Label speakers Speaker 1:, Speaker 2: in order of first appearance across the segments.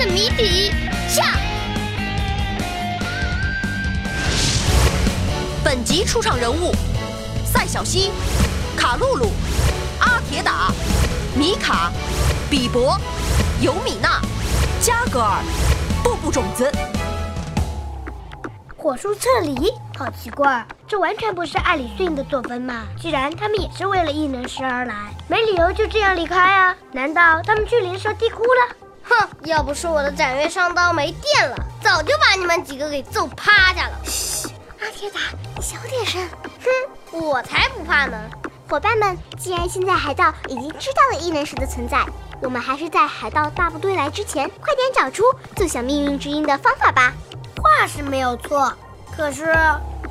Speaker 1: 的谜底，下。
Speaker 2: 本集出场人物：赛小西、卡露露、阿铁打、米卡、比伯、尤米娜、加格尔、步步种子。
Speaker 3: 火树撤离，好奇怪，这完全不是艾里逊的作风嘛！既然他们也是为了异能师而来，没理由就这样离开啊！难道他们去灵蛇地窟了？
Speaker 1: 哼，要不是我的斩月上刀没电了，早就把你们几个给揍趴下了。
Speaker 4: 嘘，阿铁打，你小点声。
Speaker 1: 哼，我才不怕呢！
Speaker 4: 伙伴们，既然现在海盗已经知道了异能石的存在，我们还是在海盗大部队来之前，快点找出奏响命运之音的方法吧。
Speaker 3: 话是没有错，可是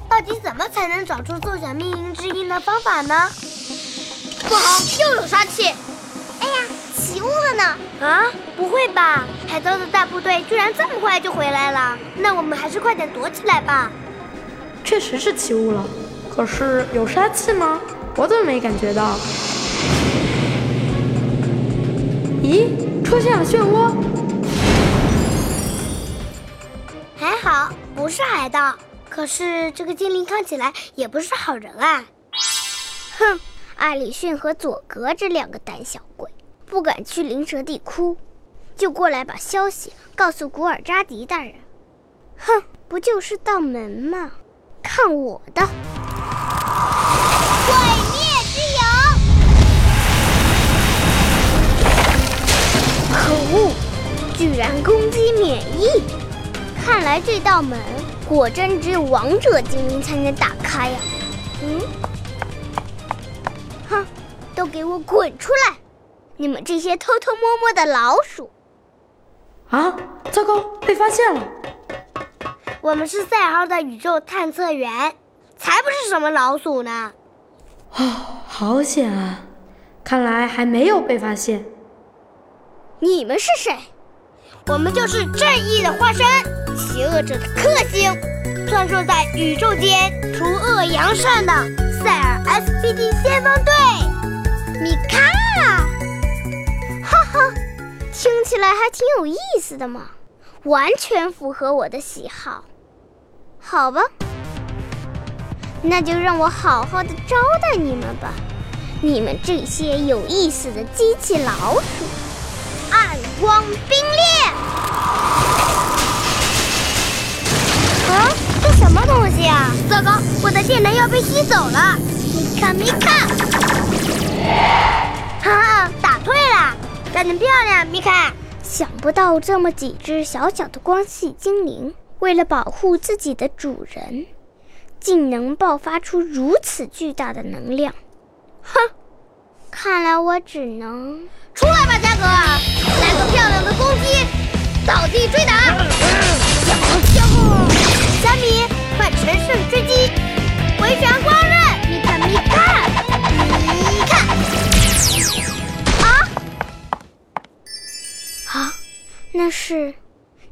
Speaker 3: 到底怎么才能找出奏响命运之音的方法呢？
Speaker 1: 不好，又有杀气！
Speaker 4: 起雾了呢！
Speaker 3: 啊，不会吧？海盗的大部队居然这么快就回来了？那我们还是快点躲起来吧。
Speaker 5: 确实是起雾了，可是有杀气吗？我怎么没感觉到？咦，出现了漩涡！
Speaker 3: 还好不是海盗，可是这个精灵看起来也不是好人啊！
Speaker 4: 哼，艾里逊和佐格这两个胆小鬼，不敢去灵蛇地窟，就过来把消息告诉古尔扎迪大人。哼，不就是道门吗？看我的！
Speaker 1: 毁灭之
Speaker 4: 影！可恶，居然攻击免疫！看来这道门果真只有王者精灵才能打开呀！嗯，哼，都给我滚出来！你们这些偷偷摸摸的老鼠！
Speaker 5: 啊，糟糕，被发现了！
Speaker 3: 我们是赛号的宇宙探测员，才不是什么老鼠呢！
Speaker 5: 哦，好险啊！看来还没有被发现。
Speaker 4: 你们是谁？
Speaker 3: 我们就是正义的化身。邪恶者的克星，穿梭在宇宙间除恶扬善的塞尔 S B D 先锋队，
Speaker 4: 米卡，听起来还挺有意思的嘛，完全符合我的喜好。好吧，那就让我好好的招待你们吧，你们这些有意思的机器老鼠，暗光冰裂。
Speaker 3: 啊，这什么东西啊？糟糕，我的电能要被吸走了！米卡米卡，哈干得漂亮，米卡！
Speaker 4: 想不到这么几只小小的光系精灵，为了保护自己的主人，竟能爆发出如此巨大的能量。哼，看来我只能
Speaker 1: 出来吧，加格，来个漂亮的攻击，倒地追打！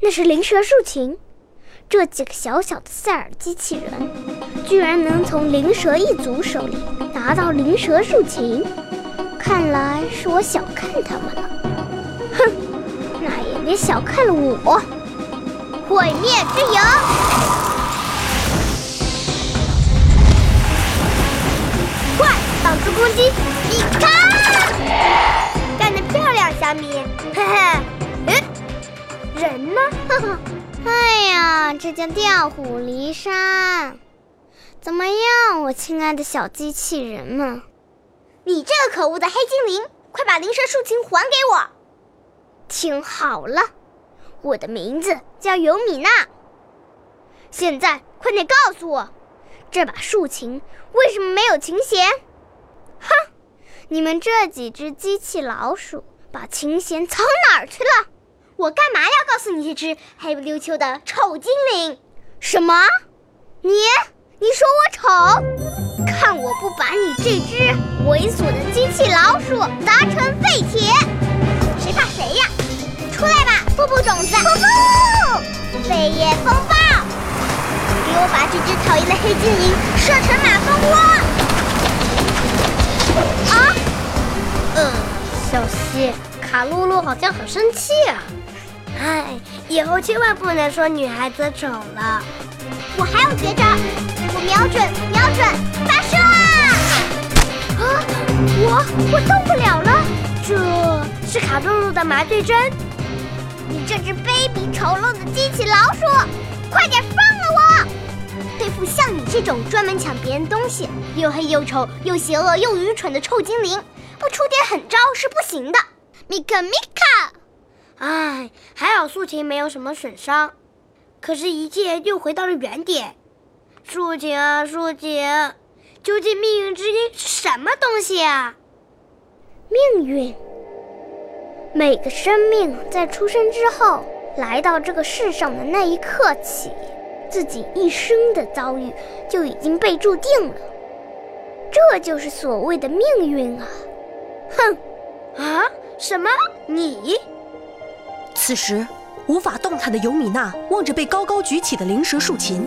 Speaker 4: 这是灵蛇竖琴。这几个小小的塞尔机器人，居然能从灵蛇一族手里拿到灵蛇竖琴，看来是我小看他们了。哼，那也别小看了我！
Speaker 1: 毁灭之影！
Speaker 3: 哎
Speaker 4: 呀，这叫调虎离山。怎么样，我亲爱的小机器人们？
Speaker 1: 你这个可恶的黑精灵，快把灵蛇竖琴还给我！
Speaker 4: 听好了，我的名字叫尤米娜。现在快点告诉我，这把竖琴为什么没有琴弦？哼！你们这几只机器老鼠，把琴弦藏哪儿去了？
Speaker 1: 我干嘛要告诉你这只黑不溜秋的丑精灵？
Speaker 4: 什么？你？你说我丑？看我不把你这只猥琐的机器老鼠砸成废铁！
Speaker 1: 谁怕谁呀？出来吧，布布种子！
Speaker 4: 布布，
Speaker 1: 飞叶风暴！给我把这只讨厌的黑精灵射成马蜂窝！
Speaker 3: 啊，嗯，小西，卡露露好像很生气啊。唉，以后千万不能说女孩子丑了。
Speaker 1: 我还有绝招，我瞄准，瞄准，发射啊！
Speaker 3: 啊，我我动不了了，这是卡露露的麻醉针。
Speaker 1: 你这只卑鄙丑陋的机器老鼠，快点放了我！对付像你这种专门抢别人东西、又黑又丑又邪恶又愚蠢的臭精灵，不出点狠招是不行的。米卡米卡，
Speaker 3: 唉，还好素琴没有什么损伤，可是，一切又回到了原点。素琴啊，素琴，究竟命运之音是什么东西啊？
Speaker 4: 命运，每个生命在出生之后来到这个世上的那一刻起，自己一生的遭遇就已经被注定了。这就是所谓的命运啊！
Speaker 3: 哼，啊？什么？你？
Speaker 2: 此时无法动弹的尤米娜望着被高高举起的灵蛇竖琴，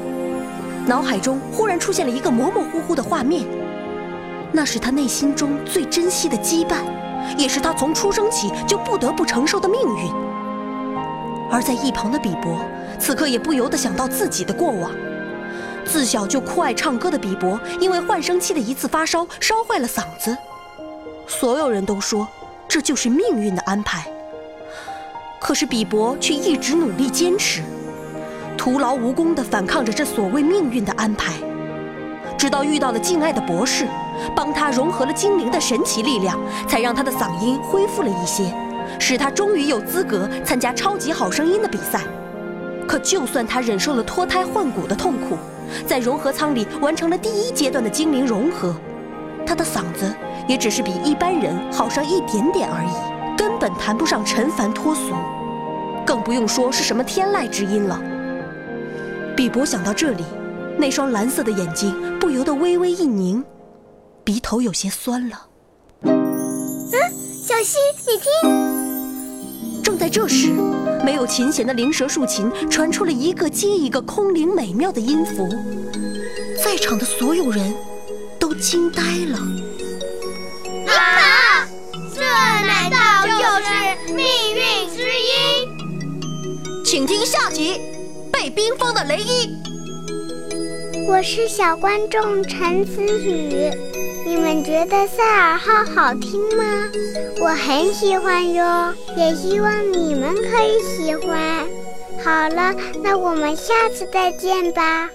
Speaker 2: 脑海中忽然出现了一个模模糊糊的画面，那是他内心中最珍惜的羁绊，也是他从出生起就不得不承受的命运。而在一旁的比伯，此刻也不由得想到自己的过往。自小就酷爱唱歌的比伯，因为换声期的一次发烧，烧坏了嗓子。所有人都说。这就是命运的安排。可是比伯却一直努力坚持，徒劳无功地反抗着这所谓命运的安排，直到遇到了敬爱的博士，帮他融合了精灵的神奇力量，才让他的嗓音恢复了一些，使他终于有资格参加超级好声音的比赛。可就算他忍受了脱胎换骨的痛苦，在融合舱里完成了第一阶段的精灵融合，他的嗓子。也只是比一般人好上一点点而已，本谈不上尘凡脱俗，更不用说是什么天籁之音了。比伯想到这里，那双蓝色的眼睛不由得微微一凝，鼻头有些酸了。
Speaker 1: 嗯，小溪，你听。
Speaker 2: 正在这时，没有琴弦的灵蛇竖琴传出了一个接一个空灵美妙的音符，在场的所有人都惊呆了。请听下集《被冰封的雷伊》。
Speaker 4: 我是小观众陈思雨，你们觉得赛尔号好听吗？我很喜欢哟，也希望你们可以喜欢。好了，那我们下次再见吧。